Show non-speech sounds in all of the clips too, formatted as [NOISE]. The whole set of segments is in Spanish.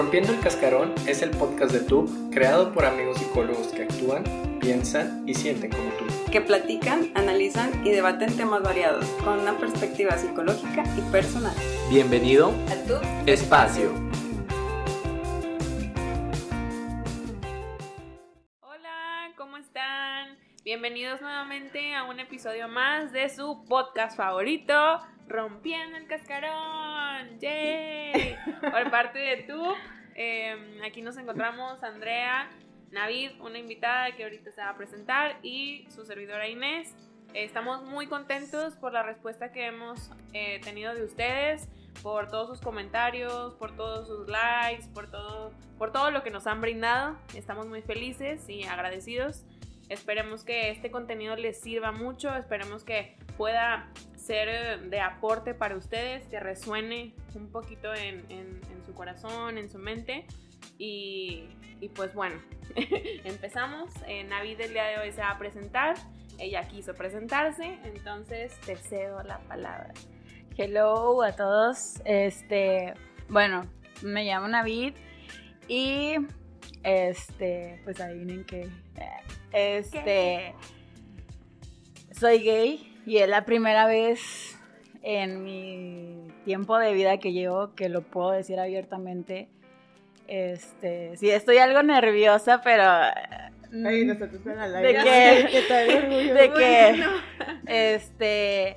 Rompiendo el Cascarón es el podcast de tú creado por amigos psicólogos que actúan, piensan y sienten como tú. Que platican, analizan y debaten temas variados con una perspectiva psicológica y personal. Bienvenido A tu Espacio. Hola, ¿cómo están? Bienvenidos nuevamente a un episodio más de su podcast favorito, Rompiendo el Cascarón. ¡Yay! [LAUGHS] Por parte de tú, eh, aquí nos encontramos Andrea, Navid, una invitada que ahorita se va a presentar, y su servidora Inés. Eh, estamos muy contentos por la respuesta que hemos eh, tenido de ustedes, por todos sus comentarios, por todos sus likes, por todo, por todo lo que nos han brindado. Estamos muy felices y agradecidos. Esperemos que este contenido les sirva mucho, esperemos que pueda ser eh, de aporte para ustedes, que resuene un poquito en, en- su corazón, en su mente. Y, y pues bueno, [LAUGHS] empezamos. Eh, Navid el día de hoy se va a presentar. Ella quiso presentarse, entonces te cedo la palabra. Hello a todos. Este, bueno, me llamo Navid y este, pues adivinen que este soy gay y es la primera vez en mi tiempo de vida que llevo que lo puedo decir abiertamente. Este, sí estoy algo nerviosa, pero mm, Ay, nosotros en al ¿De [LAUGHS] orgullo? de que Bueno. este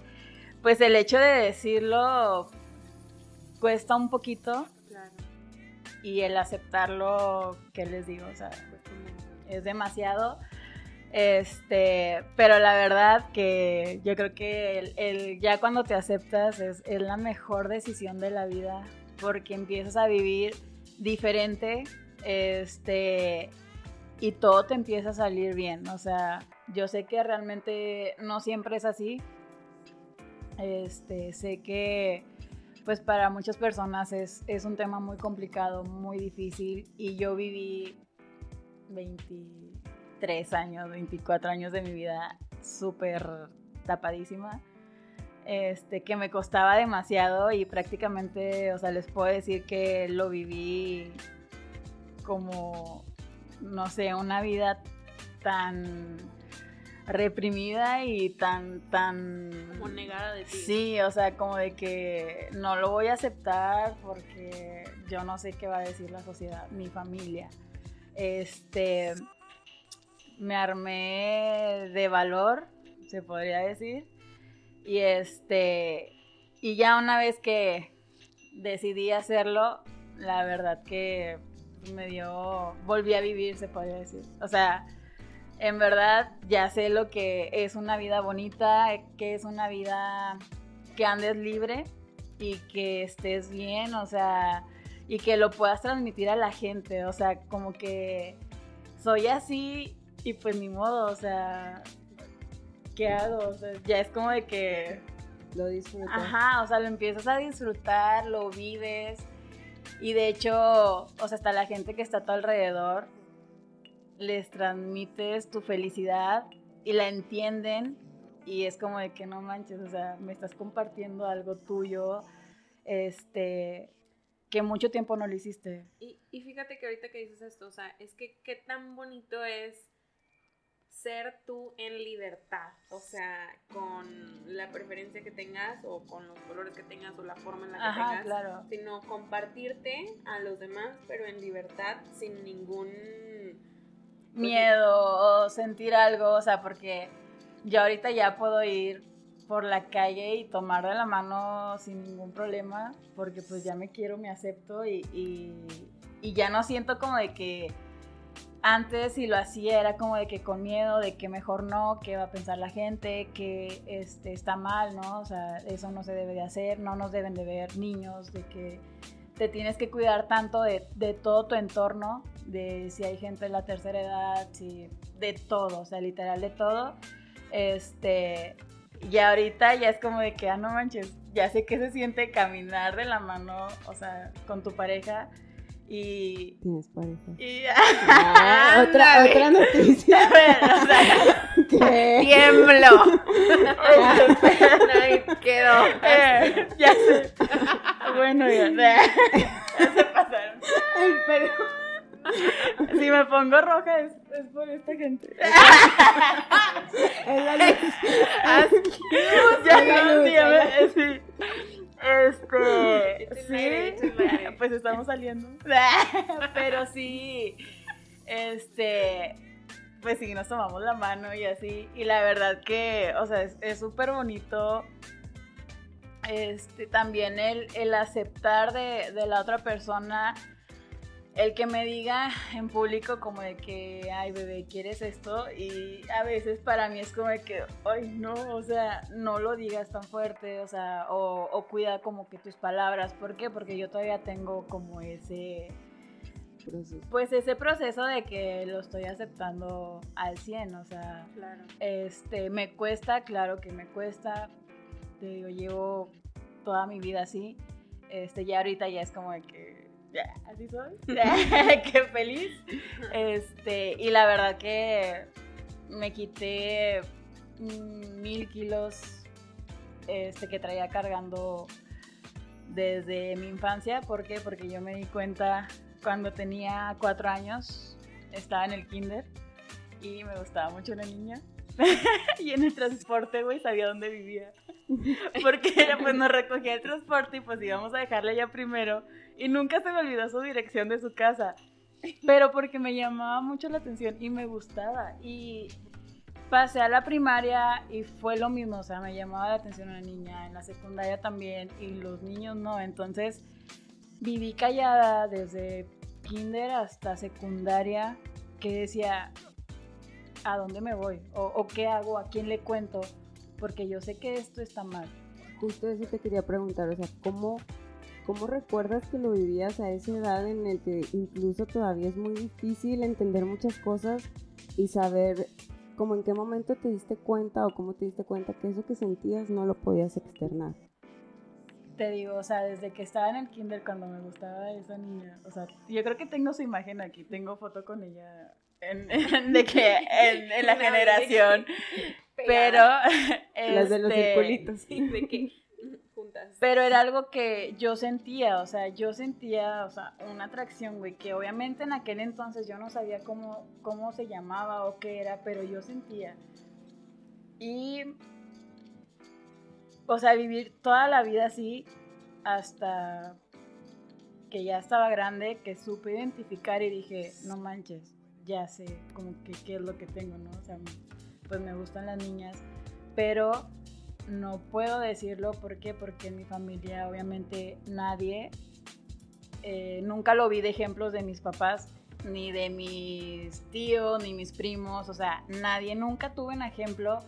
pues el hecho de decirlo cuesta un poquito y el aceptarlo qué les digo o sea es demasiado. Este pero la verdad que yo creo que el, ya cuando te aceptas es, es la mejor decisión de la vida porque empiezas a vivir diferente este y todo te empieza a salir bien. O sea yo sé que realmente no siempre es así. Este sé que pues para muchas personas es, es un tema muy complicado, muy difícil y yo viví 23 años, 24 años de mi vida súper tapadísima, este, que me costaba demasiado y prácticamente, o sea, les puedo decir que lo viví como, no sé, una vida tan reprimida y tan, tan... como negada de ti. Sí, o sea, como de que no lo voy a aceptar porque yo no sé qué va a decir la sociedad, mi familia. Este, me armé de valor, se podría decir, y este, y ya una vez que decidí hacerlo, la verdad que me dio, volví a vivir, se podría decir. O sea, en verdad ya sé lo que es una vida bonita, que es una vida que andes libre y que estés bien, o sea, y que lo puedas transmitir a la gente, o sea, como que soy así y pues ni modo, o sea, ¿qué hago? O sea, ya es como de que Lo disfruto. Ajá, o sea, lo empiezas a disfrutar, lo vives. Y de hecho, o sea, hasta la gente que está a tu alrededor, les transmites tu felicidad y la entienden. Y es como de que no manches, o sea, me estás compartiendo algo tuyo, este, que mucho tiempo no lo hiciste. Y, y fíjate que ahorita que dices esto, o sea, es que qué tan bonito es ser tú en libertad, o sea, con la preferencia que tengas o con los colores que tengas o la forma en la que Ajá, tengas, claro. sino compartirte a los demás, pero en libertad, sin ningún miedo o sentir algo, o sea, porque yo ahorita ya puedo ir por la calle y tomar de la mano sin ningún problema, porque pues ya me quiero, me acepto y, y- ya no siento como de que antes si lo hacía era como de que con miedo, de que mejor no, que va a pensar la gente, que este, está mal, ¿no? O sea, eso no se debe de hacer, no nos deben de ver niños, de que te tienes que cuidar tanto de, de todo tu entorno, de si hay gente de la tercera edad, si, de todo, o sea, literal de todo. Este, y ahorita ya es como de que, ah, no manches, ya sé que se siente caminar de la mano, o sea, con tu pareja. Y. Tienes pareja. y Ah, otra, [LAUGHS] otra noticia. [LAUGHS] Bueno, o sea, [LAUGHS] ¿Qué? tiemblo. Ahí quedó. Eh, ya sé. Bueno, ya, ya se pasaron. Pero si me pongo roja es, es por esta gente. Es la luz. ya, no, sí, [LAUGHS] sí. Este, aire, sí, aire. pues estamos saliendo. [LAUGHS] Pero sí, este, pues sí, nos tomamos la mano y así. Y la verdad que, o sea, es- es súper bonito. Este, también el, el aceptar de, de la otra persona, el que me diga en público como de que, ay bebé, ¿quieres esto? Y a veces para mí es como de que, ay no, o sea, no lo digas tan fuerte, o sea, o, o cuida como que tus palabras. ¿Por qué? Porque yo todavía tengo como ese, Proceso. pues ese proceso de que lo estoy aceptando al 100, o sea, Claro. este, me cuesta, claro que me cuesta. Te digo, llevo toda mi vida así. Este, ya ahorita ya es como de que [LAUGHS] así soy. [LAUGHS] Qué feliz. Este, y la verdad que me quité mm, mil kilos este, que traía cargando desde mi infancia. ¿Por qué? Porque yo me di cuenta cuando tenía cuatro años, estaba en el kinder y me gustaba mucho una niña. [LAUGHS] y en el transporte, güey, sabía dónde vivía. [LAUGHS] Porque era, pues nos recogía el transporte y pues íbamos a dejarle ya primero. Y nunca se me olvidó su dirección de su casa. Pero porque me llamaba mucho la atención y me gustaba. Y pasé a la primaria y fue lo mismo. O sea, me llamaba la atención una niña. En la secundaria también. Y los niños no. Entonces viví callada desde kinder hasta secundaria. Que decía, ¿a dónde me voy? ¿O, o qué hago? ¿A quién le cuento? Porque yo sé que esto está mal. Justo eso te quería preguntar, o sea, ¿cómo, ¿cómo recuerdas que lo vivías a esa edad en el que incluso todavía es muy difícil entender muchas cosas y saber como en qué momento te diste cuenta o cómo te diste cuenta que eso que sentías no lo podías externar? Te digo, o sea, desde que estaba en el kinder cuando me gustaba esa niña, o sea, yo creo que tengo su imagen aquí, tengo foto con ella en, en- de que en, en la [LAUGHS] generación, [LAUGHS] pero Pegada. [LAUGHS] Las de los este, circulitos. Sí, de que juntas. Pero era algo que yo sentía, o sea, yo sentía, o sea, una atracción, güey, que obviamente en aquel entonces yo no sabía cómo, cómo se llamaba o qué era, pero yo sentía. Y, o sea, vivir toda la vida así hasta que ya estaba grande, que supe identificar y dije, no manches, ya sé como que qué es lo que tengo, ¿no? O sea, pues me gustan las niñas, pero no puedo decirlo, ¿por qué? Porque en mi familia obviamente nadie, eh, nunca lo vi de ejemplos de mis papás, ni de mis tíos, ni mis primos, o sea, nadie, nunca tuve un ejemplo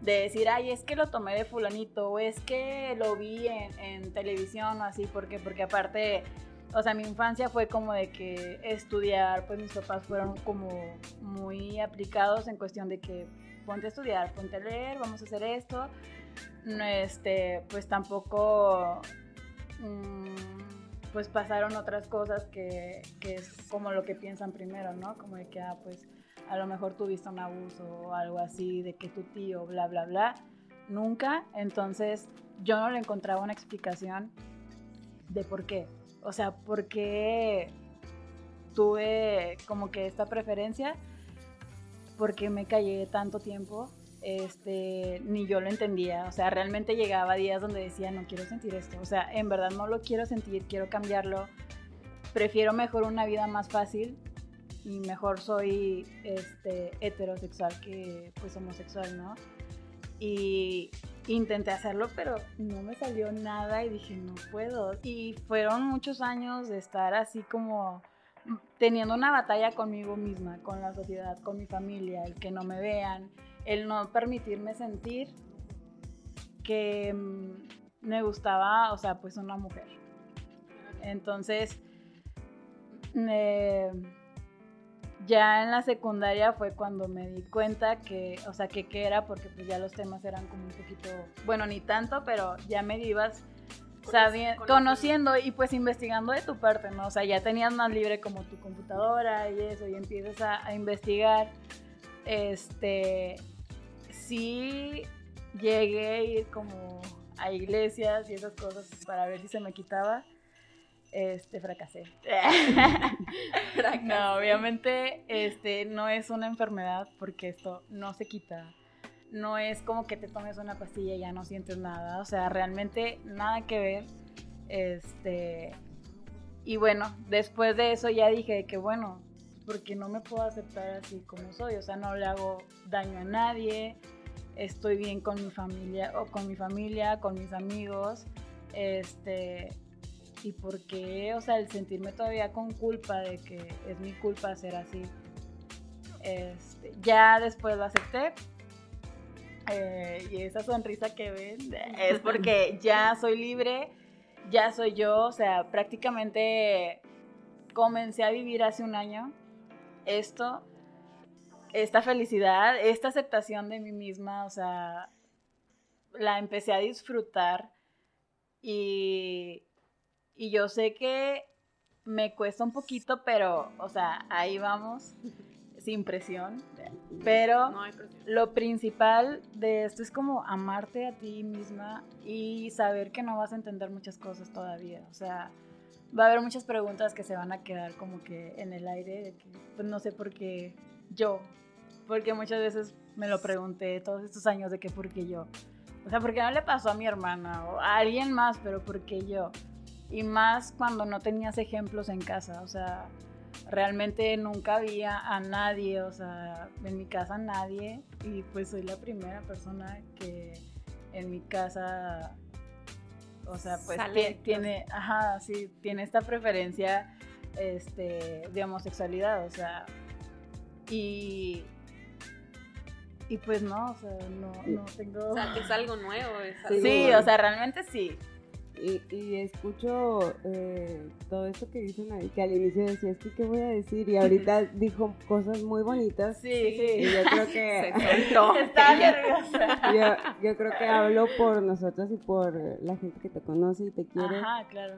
de decir, ay, es que lo tomé de fulanito, o es que lo vi en, en televisión o así, ¿por qué? Porque aparte, o sea, mi infancia fue como de que estudiar, pues mis papás fueron como muy aplicados en cuestión de que ponte a estudiar, ponte a leer, vamos a hacer esto. No, este, pues tampoco, mm, pues pasaron otras cosas que, que es como lo que piensan primero, ¿no? Como de que, ah, pues a lo mejor tuviste un abuso o algo así, de que tu tío, bla, bla, bla. Nunca, entonces yo no le encontraba una explicación de por qué. O sea, por qué tuve como que esta preferencia, porque me callé tanto tiempo, este, ni yo lo entendía. O sea, realmente llegaba días donde decía, no quiero sentir esto. O sea, en verdad no lo quiero sentir, quiero cambiarlo. Prefiero mejor una vida más fácil y mejor soy este, heterosexual que pues homosexual, ¿no? Y intenté hacerlo, pero no me salió nada y dije, no puedo. Y fueron muchos años de estar así como teniendo una batalla conmigo misma, con la sociedad, con mi familia, el que no me vean, el no permitirme sentir que mm, me gustaba, o sea, pues una mujer. Entonces, eh, ya en la secundaria fue cuando me di cuenta que, o sea, que qué era, porque pues ya los temas eran como un poquito, bueno, ni tanto, pero ya me ibas sabiendo, conociendo y pues investigando de tu parte, ¿no? O sea, ya tenías más libre como tu computadora y eso, y empiezas a, a investigar. Este, sí llegué a ir como a iglesias y esas cosas para ver si se me quitaba. Este, [LAUGHS] fracasé. no, obviamente, este, no es una enfermedad porque esto no se quita. No es como que te tomes una pastilla y ya no sientes nada. O sea, realmente nada que ver. Este, y bueno, después de eso ya dije que bueno, porque no me puedo aceptar así como soy. O sea, no le hago daño a nadie. Estoy bien con mi familia, o con mi familia, con mis amigos. Este, y por qué, o sea, el sentirme todavía con culpa de que es mi culpa ser así. Este, ya después lo acepté. eh, y esa sonrisa que ven es porque [LAUGHS] ya soy libre, ya soy yo, o sea, prácticamente comencé a vivir hace un año esto, esta felicidad, esta aceptación de mí misma, o sea, la empecé a disfrutar y, y yo sé que me cuesta un poquito, pero, o sea, ahí vamos, sin presión. Pero No presión. lo principal de esto es como amarte a ti misma y saber que no vas a entender muchas cosas todavía. O sea, va a haber muchas preguntas que se van a quedar como que en el aire, de que pues no sé por qué yo. Porque muchas veces me lo pregunté todos estos años de que por qué yo. O sea, ¿por qué no le pasó a mi hermana o a alguien más, pero por qué yo? Y más cuando no tenías ejemplos en casa, o sea, realmente nunca había a nadie, o sea, en mi casa nadie, y pues soy la primera persona que en mi casa, o sea, pues Sale, tie- pues. tiene, ajá, sí, tiene esta preferencia este, de homosexualidad, o sea, y, y pues no, o sea, no, no tengo... O sea, es algo nuevo. Es algo- Sí, o sea, realmente sí. Y, y escucho eh, todo esto que dicen ahí, que al inicio decía, es que qué voy a decir, y ahorita dijo cosas muy bonitas. Sí, Y sí. yo creo [LAUGHS] se [LAUGHS] que soltó. Estaba nerviosa. yo, yo creo que hablo por nosotros y por la gente que te conoce y te quiere, Ajá, claro.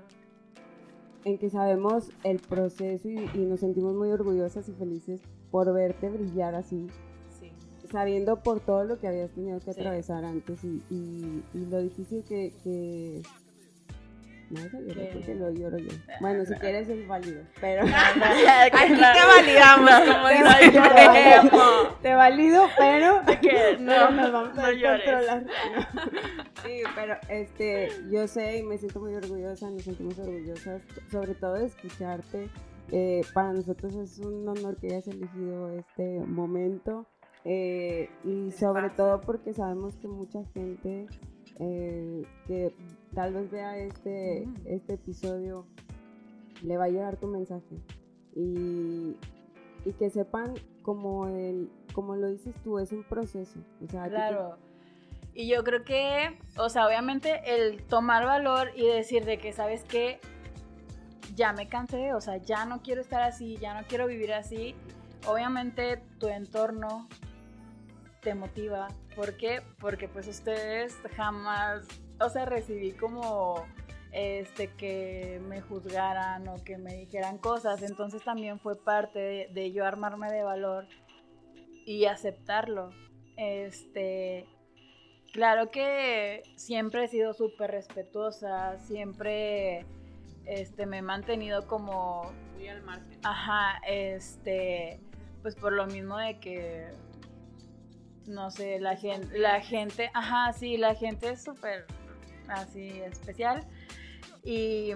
en que sabemos el proceso y, y nos sentimos muy orgullosas y felices por verte brillar así, Sí. sabiendo por todo lo que habías tenido que Sí. atravesar antes y, y- y lo difícil que... que... No porque lo lloro yo. Bueno, si quieres es válido, pero... [LAUGHS] [LAUGHS] Aquí te validamos, como [LAUGHS] Te dice te valido, pero no, no, nos vamos a controlar. Sí, pero este, yo sé y me siento muy orgullosa, nos sentimos orgullosas, sobre todo de escucharte. Eh, para nosotros es un honor que hayas elegido este momento eh, y sobre Espacio. todo porque sabemos que mucha gente eh, que tal vez vea este, Mm. este episodio le va a llegar tu mensaje y, y que sepan como el como lo dices tú es un proceso o sea a ti te- Claro. Y yo creo que, o sea, obviamente el tomar valor y decir de que, ¿sabes qué? Ya me cansé, o sea, ya no quiero estar así, ya no quiero vivir así. Obviamente tu entorno te motiva. ¿Por qué? Porque pues ustedes jamás, o sea, recibí como este que me juzgaran o que me dijeran cosas. Entonces también fue parte de, de yo armarme de valor y aceptarlo. Este, claro que siempre he sido súper respetuosa, siempre este, me he mantenido como Muy al margen. Ajá, este, pues por lo mismo de que, no sé, la gente, la gente, ajá, sí, la gente es súper así especial y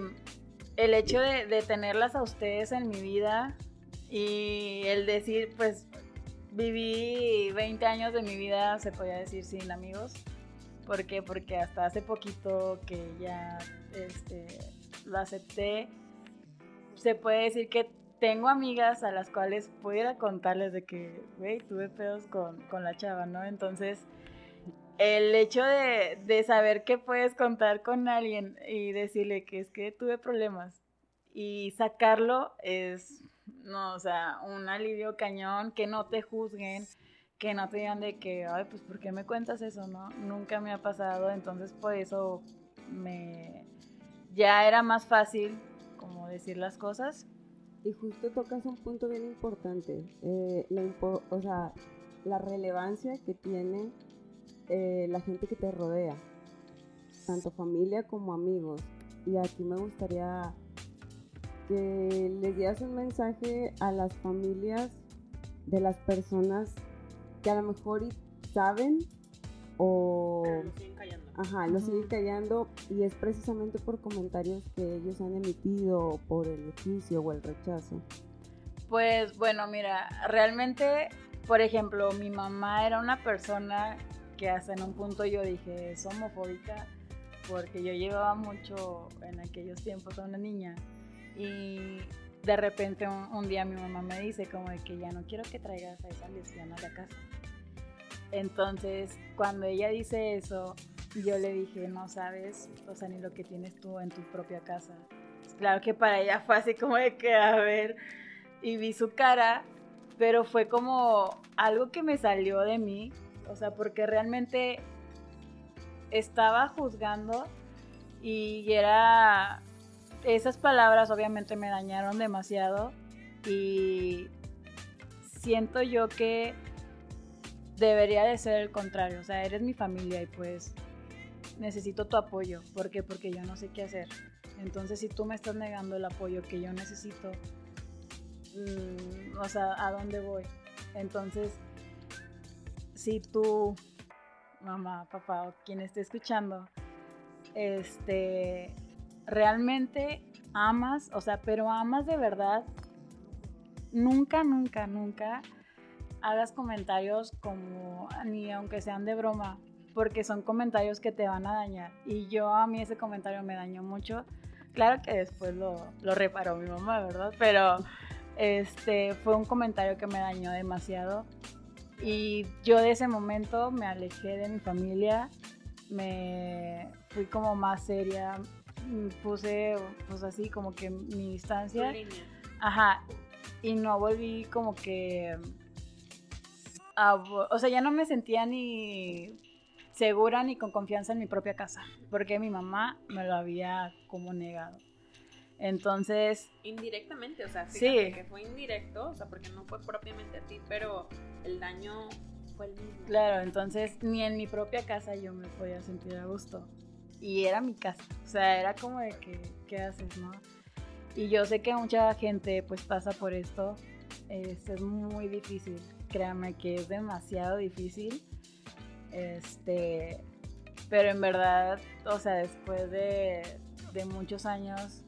el hecho de, tenerlas a ustedes en mi vida y el decir, pues viví 20 años de mi vida, se podía decir, sin amigos. ¿Por qué? Porque hasta hace poquito que ya este, lo acepté, se puede decir que tengo amigas a las cuales pudiera contarles de que, güey, tuve pedos con, con la chava, ¿no? Entonces, el hecho de, de saber que puedes contar con alguien y decirle que es que tuve problemas y sacarlo es, no, o sea, un alivio cañón, que no te juzguen, que no te digan de que, ay, pues, ¿por qué me cuentas eso, no? Nunca me ha pasado, entonces por eso me... Ya era más fácil como decir las cosas. Y justo tocas un punto bien importante eh, la o sea la relevancia que tiene eh, la gente que te rodea tanto familia como amigos y aquí me gustaría que les dieras un mensaje a las familias de las personas que a lo mejor saben o. ajá, lo Ujú. siguen callando y es precisamente por comentarios que ellos han emitido o por el juicio o el rechazo. Pues bueno, mira, realmente, por ejemplo, mi mamá era una persona que hasta en un punto yo dije es homofóbica porque yo llevaba mucho en aquellos tiempos a una niña y de repente un, un día mi mamá me dice como de que ya no quiero que traigas a esa lesbiana a la casa. Entonces, cuando ella dice eso, yo le dije, no sabes, o sea, ni lo que tienes tú en tu propia casa. Claro que para ella fue así como de que, a ver, y vi su cara, pero fue como algo que me salió de mí, o sea, porque realmente estaba juzgando y era esas palabras obviamente me dañaron demasiado y siento yo que debería de ser el contrario, o sea, eres mi familia y pues necesito tu apoyo, ¿por qué? Porque yo no sé qué hacer. Entonces, si tú me estás negando el apoyo que yo necesito, mm, o sea, ¿a dónde voy? Entonces, si tú, mamá, papá o quien esté escuchando, este, realmente amas, o sea, pero amas de verdad, nunca, nunca, nunca hagas comentarios como, ni aunque sean de broma, porque son comentarios que te van a dañar. Y yo a mí ese comentario me dañó mucho. Claro que después lo, lo reparó mi mamá, ¿verdad? Pero este fue un comentario que me dañó demasiado. Y yo de ese momento me alejé de mi familia, me fui como más seria, puse pues así como que mi distancia. Ajá. Y no volví como que. a o sea, ya no me sentía ni segura ni con confianza en mi propia casa. Porque mi mamá me lo había como negado. Entonces, Indirectamente, o sea, Sí. que fue indirecto, o sea, porque no fue propiamente a ti, pero el daño fue el mismo. claro, entonces ni en mi propia casa yo me podía sentir a gusto. Y era mi casa. O sea, era como de que, ¿qué haces, no? Y yo sé que mucha gente pues pasa por esto. Es, es muy difícil. Créanme que es demasiado difícil. Este, pero en verdad, o sea, después de, de muchos años,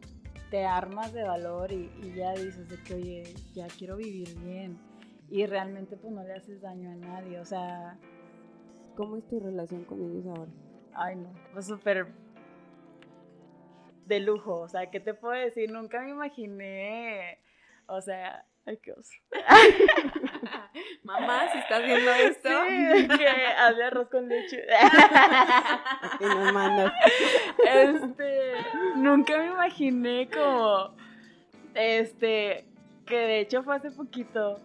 te armas de valor y, y ya dices de que, oye, ya quiero vivir bien. Y realmente pues no le haces daño a nadie. O sea, ¿Cómo es tu relación con ellos ahora? Ay, no, fue súper de lujo. O sea, ¿qué te puedo decir? Nunca me imaginé. O sea, ay, qué oso. [LAUGHS] Mamá, si estás viendo esto. Sí, que hazle arroz con leche. [LAUGHS] Y nos mandas. Este, nunca me imaginé como, este, que de hecho fue hace poquito.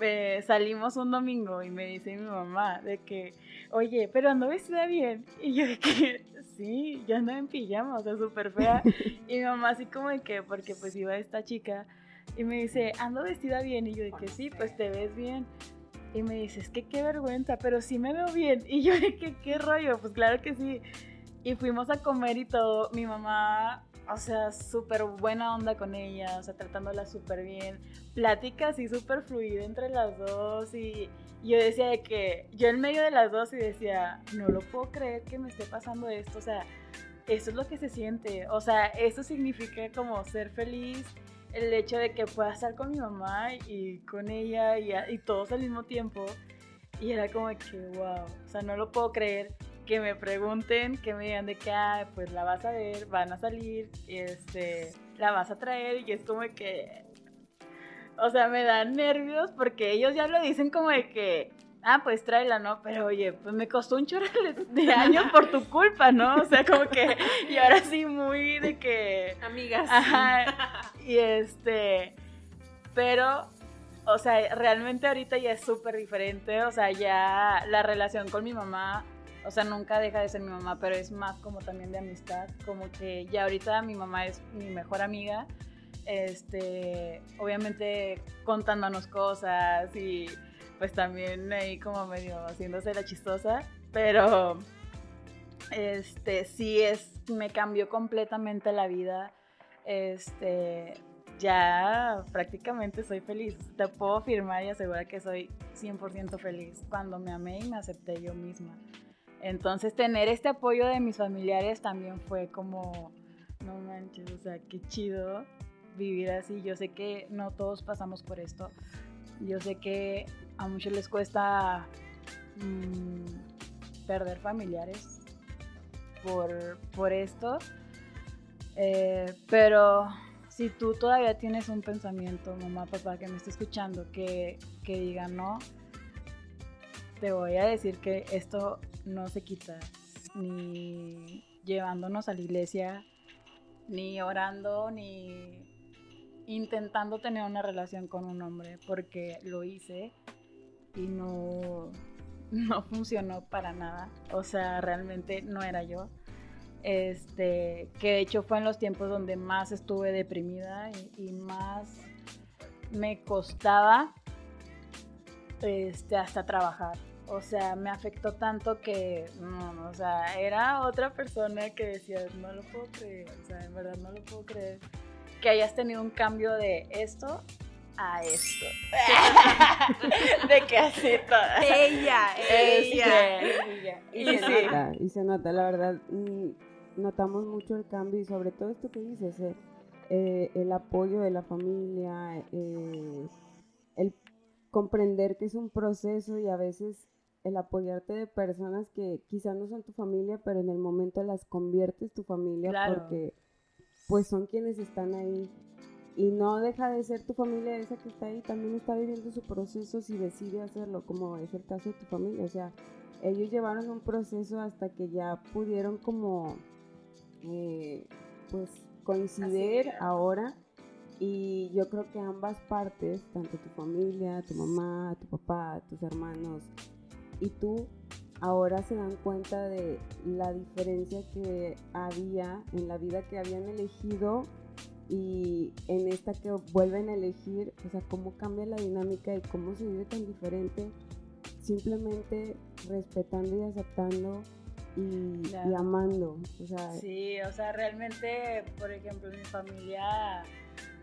eh, salimos un domingo y me dice mi mamá de que, oye, pero ando vestida bien. Y yo de que, sí, yo ando en pijama, o sea, súper fea. [LAUGHS] Y mi mamá así como de que, porque pues iba esta chica. Y me dice, ando vestida bien. Y yo de que sí, pues te ves bien. Y me dice, es que qué vergüenza, pero sí me veo bien. [LAUGHS] Y yo de que, ¿qué rollo? Pues claro que sí. Y fuimos a comer y todo. Mi mamá, o sea, súper buena onda con ella, o sea, tratándola súper bien. Plática así súper fluida entre las dos. Y yo decía de que, yo en medio de las dos y decía, no lo puedo creer que me esté pasando esto. O sea, eso es lo que se siente. O sea, eso significa como ser feliz. El hecho de que pueda estar con mi mamá y con ella y, todos al mismo tiempo. Y era como que, wow, o sea, no lo puedo creer que me pregunten, que me digan de que, ah, pues la vas a ver, van a salir, este, la vas a traer, y es como que, o sea, me dan nervios porque ellos ya lo dicen como de que, ah, pues tráela, ¿no? Pero oye, pues me costó un chorro de- años por tu culpa, ¿no? O sea, como que, y ahora sí muy de que, Amigas. Ajá. Y este, pero, o sea, realmente ahorita ya es súper diferente, o sea, ya la relación con mi mamá, o sea, nunca deja de ser mi mamá, pero es más como también de amistad, como que ya ahorita mi mamá es mi mejor amiga, este, obviamente contándonos cosas y pues también ahí como medio haciéndose la chistosa, pero este sí es me cambió completamente la vida. Este ya prácticamente soy feliz. Te puedo afirmar y asegurar que soy 100% feliz cuando me amé y me acepté yo misma. Entonces tener este apoyo de mis familiares también fue como, no manches, o sea, qué chido vivir así. Yo sé que no todos pasamos por esto. Yo sé que a muchos les cuesta mm, perder familiares por, por esto. Eh, pero si tú todavía tienes un pensamiento, mamá, papá, que me esté escuchando, que, que diga no, te voy a decir que esto no se quita, ni llevándonos a la iglesia, ni orando, ni intentando tener una relación con un hombre, porque lo hice y no, no [LAUGHS] funcionó para nada. O sea, realmente no era yo. Este, que de hecho fue en los tiempos donde más estuve deprimida y, más me costaba este, hasta trabajar. O sea, me afectó tanto que, o sea, era otra persona que decía, no lo puedo creer, o sea, en verdad no lo puedo creer que hayas tenido un cambio de esto a esto. [LAUGHS] de que así toda. Ella, ella. Este, Y, Y se sí. nota, y se nota, la verdad, mm, notamos mucho el cambio y sobre todo esto que dices, eh, eh, el apoyo de la familia, eh, el comprender que es un proceso y a veces el apoyarte de personas que quizás no son tu familia, pero en el momento las conviertes tu familia Claro. porque pues son quienes están ahí y no deja de ser tu familia esa que está ahí, también está viviendo su proceso si decide hacerlo, como es el caso de tu familia, o sea, ellos llevaron un proceso hasta que ya pudieron como eh, pues coincidir ahora y yo creo que ambas partes, tanto tu familia, tu mamá, tu papá, tus hermanos y tú ahora se dan cuenta de la diferencia que había en la vida que habían elegido y en esta que vuelven a elegir, o sea, cómo cambia la dinámica y cómo se vive tan diferente, simplemente respetando y aceptando y, y Claro. amando, o sea, Sí, o sea, realmente, por ejemplo, mi familia,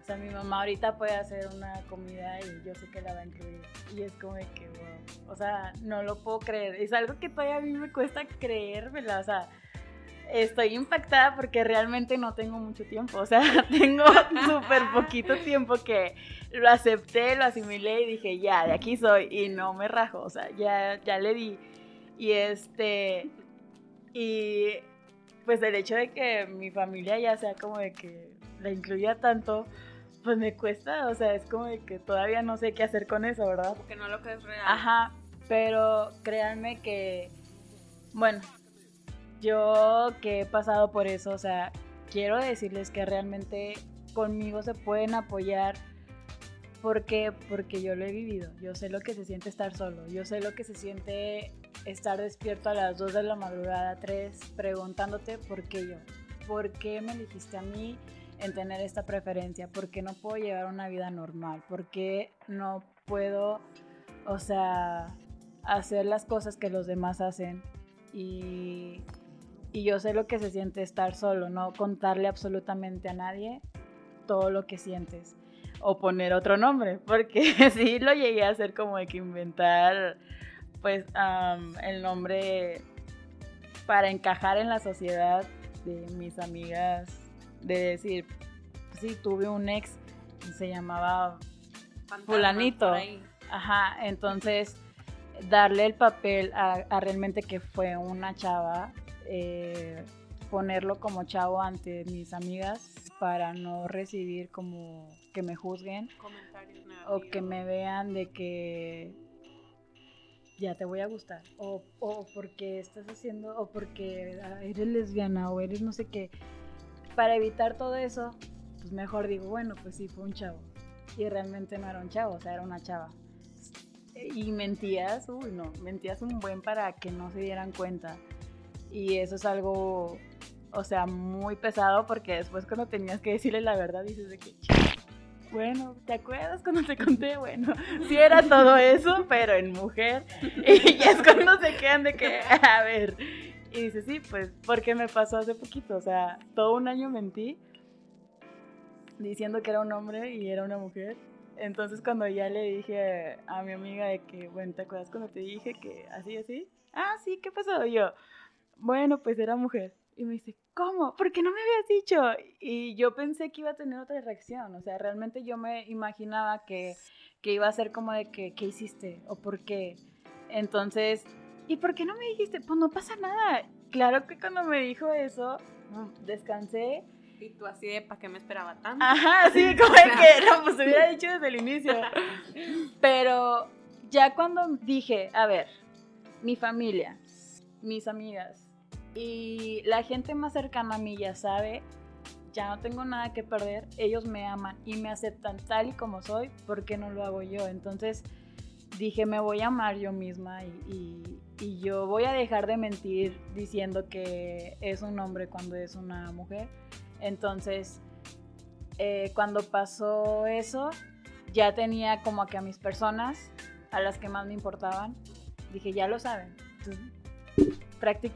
o sea, mi mamá ahorita puede hacer una comida y yo sé que la va a incluir. Y es como de que, wow, o sea, no lo puedo creer. Es algo que todavía a mí me cuesta creérmela, o sea, estoy impactada porque realmente no tengo mucho tiempo, o sea, [LAUGHS] tengo súper poquito tiempo que lo acepté, lo asimilé y dije, ya, de aquí soy y no me rajo, o sea, ya, ya le di. Y este, y pues el hecho de que mi familia ya sea como de que la incluya tanto, pues me cuesta, o sea, es como de que todavía no sé qué hacer con eso, ¿verdad? Porque no lo crees real. Ajá, pero créanme que, bueno, yo que he pasado por eso, o sea, quiero decirles que realmente conmigo se pueden apoyar. ¿Por qué? Porque yo lo he vivido. Yo sé lo que se siente estar solo. Yo sé lo que se siente estar despierto a las 2 de la madrugada, 3, preguntándote por qué yo. ¿Por qué me elegiste a mí en tener esta preferencia? ¿Por qué no puedo llevar una vida normal? ¿Por qué no puedo, o sea, hacer las cosas que los demás hacen? Y, y yo sé lo que se siente estar solo, no contarle absolutamente a nadie todo lo que sientes o poner otro nombre, porque [LAUGHS] sí lo llegué a hacer como de que inventar pues am, el nombre para encajar en la sociedad de mis amigas, de decir, sí, tuve un ex se llamaba Fantasmas fulanito. Ajá, entonces darle el papel a, a realmente que fue una chava, eh, ponerlo como chavo ante mis amigas para no recibir como que me juzguen Comentarios o que me vean de que ya te voy a gustar o, o porque estás haciendo o porque eres lesbiana o eres no sé qué. Para evitar todo eso, pues mejor digo, bueno, pues sí, fue un chavo. Y realmente no era un chavo, o sea, era una chava. Y mentías, uy, no, mentías un buen para que no se dieran cuenta. Y eso es algo, o sea, muy pesado porque después cuando tenías que decirle la verdad dices de que, bueno, ¿te acuerdas cuando te conté? Bueno, [LAUGHS] sí era todo eso, pero en mujer. [LAUGHS] Y es cuando se quedan de que, a ver. Y dices, sí, pues, porque me pasó hace poquito, o sea, todo un año mentí. diciendo que era un hombre y era una mujer. Entonces cuando ya le dije a mi amiga de que, bueno, ¿te acuerdas cuando te dije que así, así? Ah, sí, ¿qué pasó? Y yo, bueno, pues era mujer. Y me dice, ¿cómo? ¿Por qué no me habías dicho? Y yo pensé que iba a tener otra reacción. O sea, realmente yo me imaginaba que, que iba a ser como de que, ¿qué hiciste? ¿O por qué? Entonces, ¿y por qué no me dijiste? Pues no pasa nada. Claro que cuando me dijo eso, mm, descansé. Y tú así de, ¿para qué me esperaba tanto? Ajá, sí, [LAUGHS] como de que, no, pues hubiera dicho desde el inicio. [LAUGHS] Pero ya cuando dije, a ver, mi familia, mis amigas y la gente más cercana a mí ya sabe, ya no tengo nada que perder, ellos me aman y me aceptan tal y como soy, ¿por qué no lo hago yo? Entonces dije, me voy a amar yo misma y, y- y yo voy a dejar de mentir diciendo que es un hombre cuando es una mujer. Entonces, eh, cuando pasó eso, ya tenía como que a mis personas, a las que más me importaban, dije, ya lo saben. Entonces,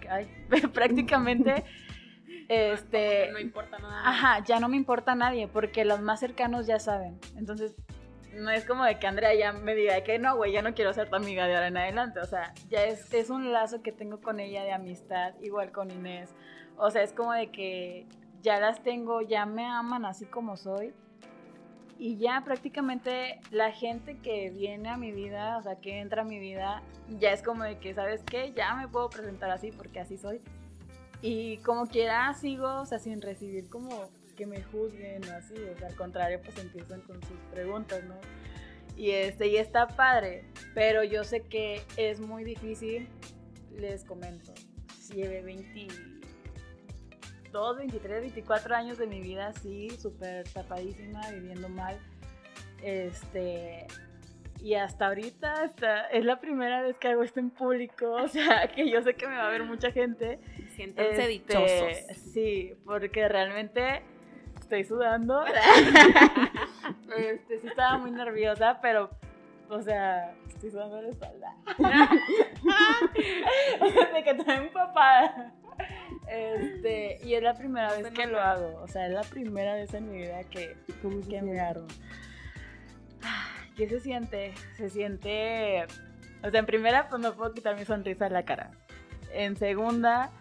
ay, [LAUGHS] prácticamente, [LAUGHS] este, no importa nada. Ajá, ya no me importa nadie, porque los más cercanos ya saben. Entonces, no es como de que Andrea ya me diga que no, güey, ya no quiero ser tu amiga de ahora en adelante. O sea, ya es, es un lazo que tengo con ella de amistad, igual con Inés. O sea, es como de que ya las tengo, ya me aman así como soy. Y ya prácticamente la gente que viene a mi vida, o sea, que entra a mi vida, ya es como de que, ¿sabes qué? Ya me puedo presentar así porque así soy. Y como quiera sigo, o sea, sin recibir como que me juzguen o así, o sea, al contrario, pues empiezan con sus preguntas, ¿no? Y este, y está padre, pero yo sé que es muy difícil, les comento, llevé 22, 23, 24 años de mi vida así, súper tapadísima, viviendo mal, este, y hasta ahorita hasta, es la primera vez que hago esto en público, o sea, [LAUGHS] que yo sé que me va a ver mucha gente, Siéntanse este, dichosos. Sí, porque realmente estoy sudando. [LAUGHS] este, sí estaba muy nerviosa, pero, o sea, estoy sudando la espalda. [LAUGHS] o sea, de que estoy empapada. Este, y es la primera vez que lo hago. O sea, es la primera vez en mi vida que, ¿Cómo se que me siente? armo. ¿Qué se siente? Se siente. O sea, en primera, pues no puedo quitar mi sonrisa de la cara. En segunda,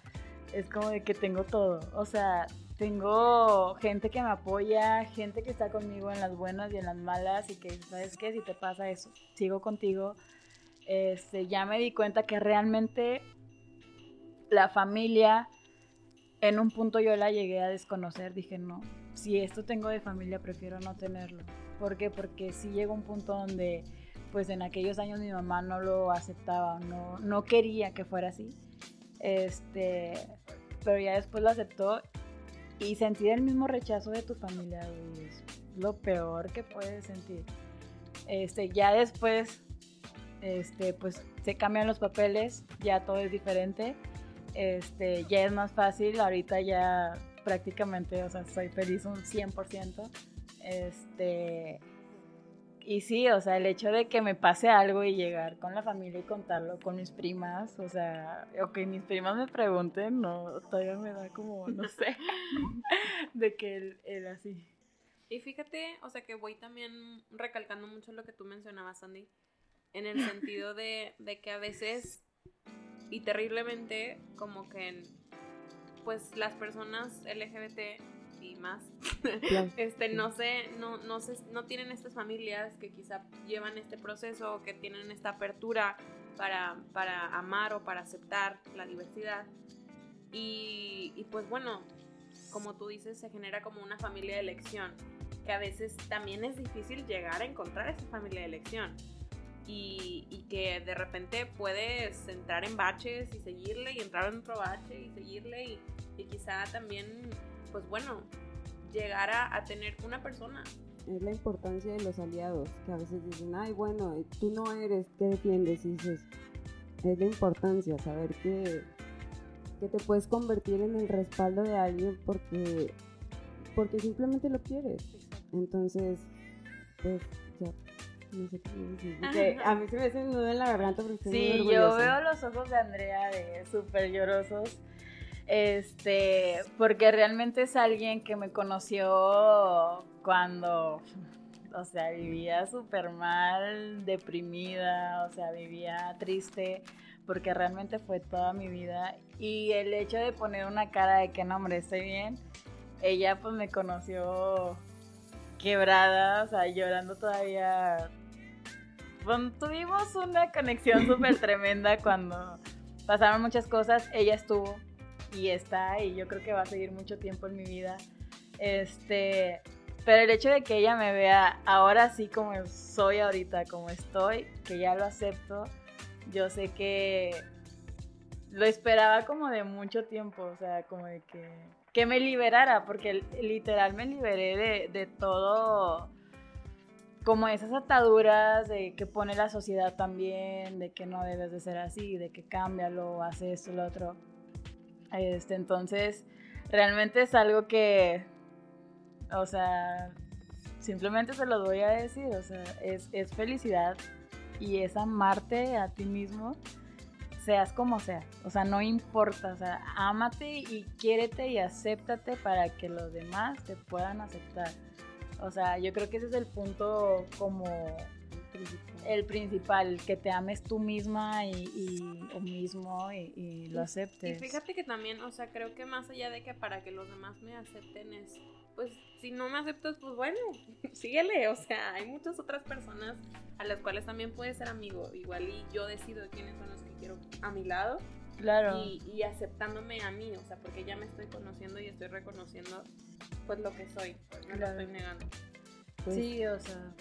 es como de que tengo todo. O sea, tengo gente que me apoya, gente que está conmigo en las buenas y en las malas y que, ¿sabes qué? Si te pasa eso, sigo contigo. Este, ya me di cuenta que realmente la familia, en un punto yo la llegué a desconocer. Dije, no, si esto tengo de familia, prefiero no tenerlo. ¿Por qué? Porque sí llegó un punto donde, pues en aquellos años mi mamá no lo aceptaba, no, no quería que fuera así. Este, pero ya después lo aceptó y sentir el mismo rechazo de tu familia, es lo peor que puedes sentir. Este, ya después, este, pues se cambian los papeles, ya todo es diferente. Este, ya es más fácil, ahorita ya prácticamente, o sea, soy feliz un 100%. Este, y sí, o sea, el hecho de que me pase algo y llegar con la familia y contarlo con mis primas, o sea, o que mis primas me pregunten, no, todavía me da como, no sé, [LAUGHS] de que él, él así. Y fíjate, o sea que voy también recalcando mucho lo que tú mencionabas, Sandy, en el sentido de, de que a veces, y terriblemente, como que pues las personas LGBT y más, [LAUGHS] este, no sé, no, no sé, no tienen estas familias que quizá llevan este proceso, o que tienen esta apertura para, para amar o para aceptar la diversidad. Y, y pues bueno, como tú dices, se genera como una familia de elección, que a veces también es difícil llegar a encontrar esa familia de elección. Y, y que de repente puedes entrar en baches y seguirle y entrar en otro bache y seguirle y, y quizá también, pues bueno, llegar a, a tener una persona. Es la importancia de los aliados, que a veces dicen, ay, bueno, tú no eres, ¿qué defiendes? Y dices, es la importancia, saber que, que te puedes convertir en el respaldo de alguien porque, porque simplemente lo quieres. Entonces, pues, ya, no sé qué decir. porque A mí se me hace un nudo en la garganta porque Sí, yo veo los ojos de Andrea de súper llorosos. Este, porque realmente es alguien que me conoció cuando, o sea, vivía súper mal, deprimida, o sea, vivía triste, porque realmente fue toda mi vida. Y el hecho de poner una cara de que no, hombre, estoy bien, ella pues me conoció quebrada, o sea, llorando todavía. Tuvimos una conexión [LAUGHS] súper tremenda cuando pasaron muchas cosas. Ella estuvo y está y yo creo que va a seguir mucho tiempo en mi vida. Este, pero el hecho de que ella me vea ahora sí como soy ahorita, como estoy, que ya lo acepto, yo sé que lo esperaba como de mucho tiempo, o sea, como de que, que me liberara, porque literal me liberé de, de todo, como esas ataduras de que pone la sociedad también, de que no debes de ser así, de que cámbialo, hace esto, lo otro. Este, entonces, realmente es algo que, o sea, simplemente se lo voy a decir, o sea, es, es felicidad y es amarte a ti mismo, seas como sea. O sea, no importa, o sea, ámate y quiérete y acéptate para que los demás te puedan aceptar. O sea, yo creo que ese es el punto como el principal, que te ames tú misma y, y mismo y, lo aceptes. Y fíjate que también, o sea, creo que más allá de que para que los demás me acepten es pues si no me aceptas, pues bueno, [LAUGHS] síguele. O sea, hay muchas otras personas a las cuales también puedes ser amigo. Igual y yo decido quiénes son los que quiero a mi lado. Claro. Y, aceptándome a mí, o sea, porque ya me estoy conociendo y estoy reconociendo pues lo que soy. no lo estoy negando. Pues, sí, o sea.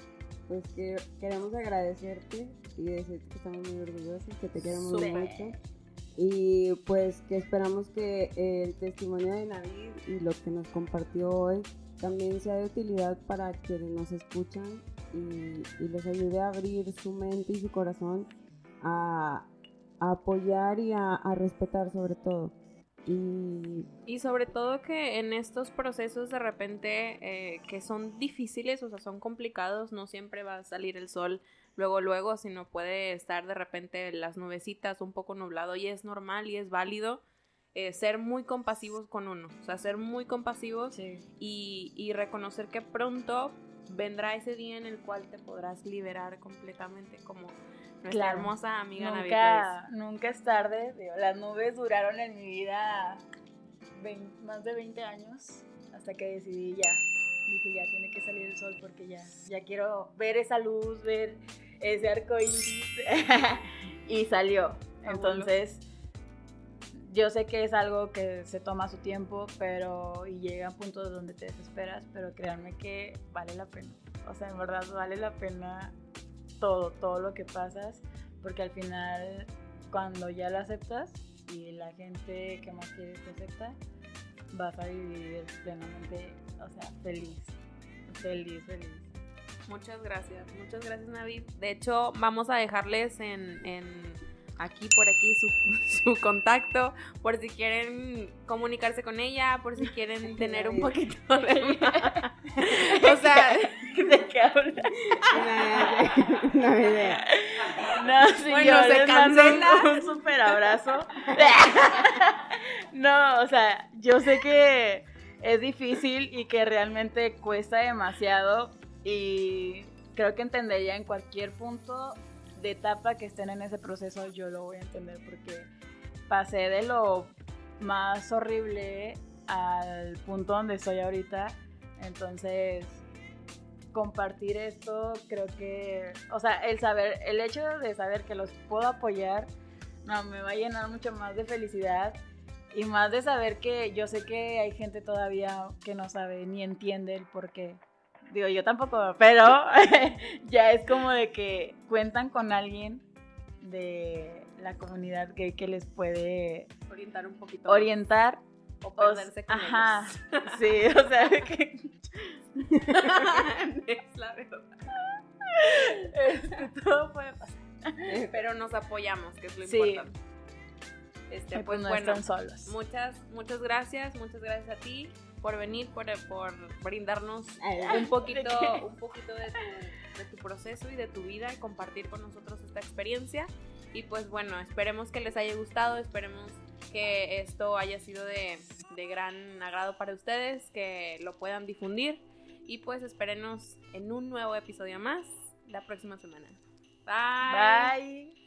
Pues que queremos agradecerte y decirte que estamos muy orgullosos, que te queremos mucho y pues que esperamos que el testimonio de Navid y lo que nos compartió hoy también sea de utilidad para quienes nos escuchan y, les ayude a abrir su mente y su corazón a, apoyar y a, respetar sobre todo. Y... y... sobre todo que en estos procesos de repente eh, que son difíciles, o sea, son complicados, no siempre va a salir el sol luego, luego, sino puede estar de repente las nubecitas un poco nublado y es normal y es válido. Eh, ser muy compasivos con uno, o sea, ser muy compasivos y, y, reconocer que pronto vendrá ese día en el cual te podrás liberar completamente como nuestra hermosa amiga nunca, Nunca es tarde, las nubes duraron en mi vida más de 20 años hasta que decidí ya, dije ya tiene que salir el sol porque ya, ya quiero ver esa luz, ver ese arco [LAUGHS] y salió. Entonces, yo sé que es algo que se toma su tiempo, pero y llega a puntos donde te desesperas, pero créanme que vale la pena. O sea, en verdad vale la pena todo, todo lo que pasas, porque al final cuando ya lo aceptas y la gente que más quieres te acepta, vas a vivir plenamente, o sea, feliz, feliz, feliz. Muchas gracias, muchas gracias Navid. De hecho, vamos a dejarles en, en aquí por aquí su, [LAUGHS] su, contacto por si quieren comunicarse con ella, por si quieren [LAUGHS] tener un poquito de [LAUGHS] o sea, [LAUGHS] ¿de qué habla? [LAUGHS] No, idea. No, si bueno, se cancela. Un super abrazo. [LAUGHS] no, o sea, yo sé que es difícil y que realmente cuesta demasiado y creo que entendería en cualquier punto de etapa que estén en ese proceso, yo lo voy a entender porque pasé de lo más horrible al punto donde estoy ahorita. Entonces, compartir esto, creo que, o sea, el saber, el hecho de saber que los puedo apoyar, no, me va a llenar mucho más de felicidad y más de saber que yo sé que hay gente todavía que no sabe ni entiende el por qué Digo, yo tampoco, pero [LAUGHS] ya es como de que cuentan con alguien de la comunidad gay que les puede orientar un poquito. Orientar. O perderse con Ajá. Sí, o sea, que... [LAUGHS] es la verdad. Este, todo puede pasar. Pero nos apoyamos, que es lo importante. Este, pues, pues no bueno, están solos. Muchas, muchas gracias, muchas gracias a ti por venir, por, por brindarnos un poquito, un poquito de, tu, de tu proceso y de tu vida y compartir con nosotros esta experiencia. Y pues bueno, esperemos que les haya gustado, esperemos que esto haya sido de, de gran agrado para ustedes, que lo puedan difundir y pues espérenos en un nuevo episodio más la próxima semana. Bye. Bye.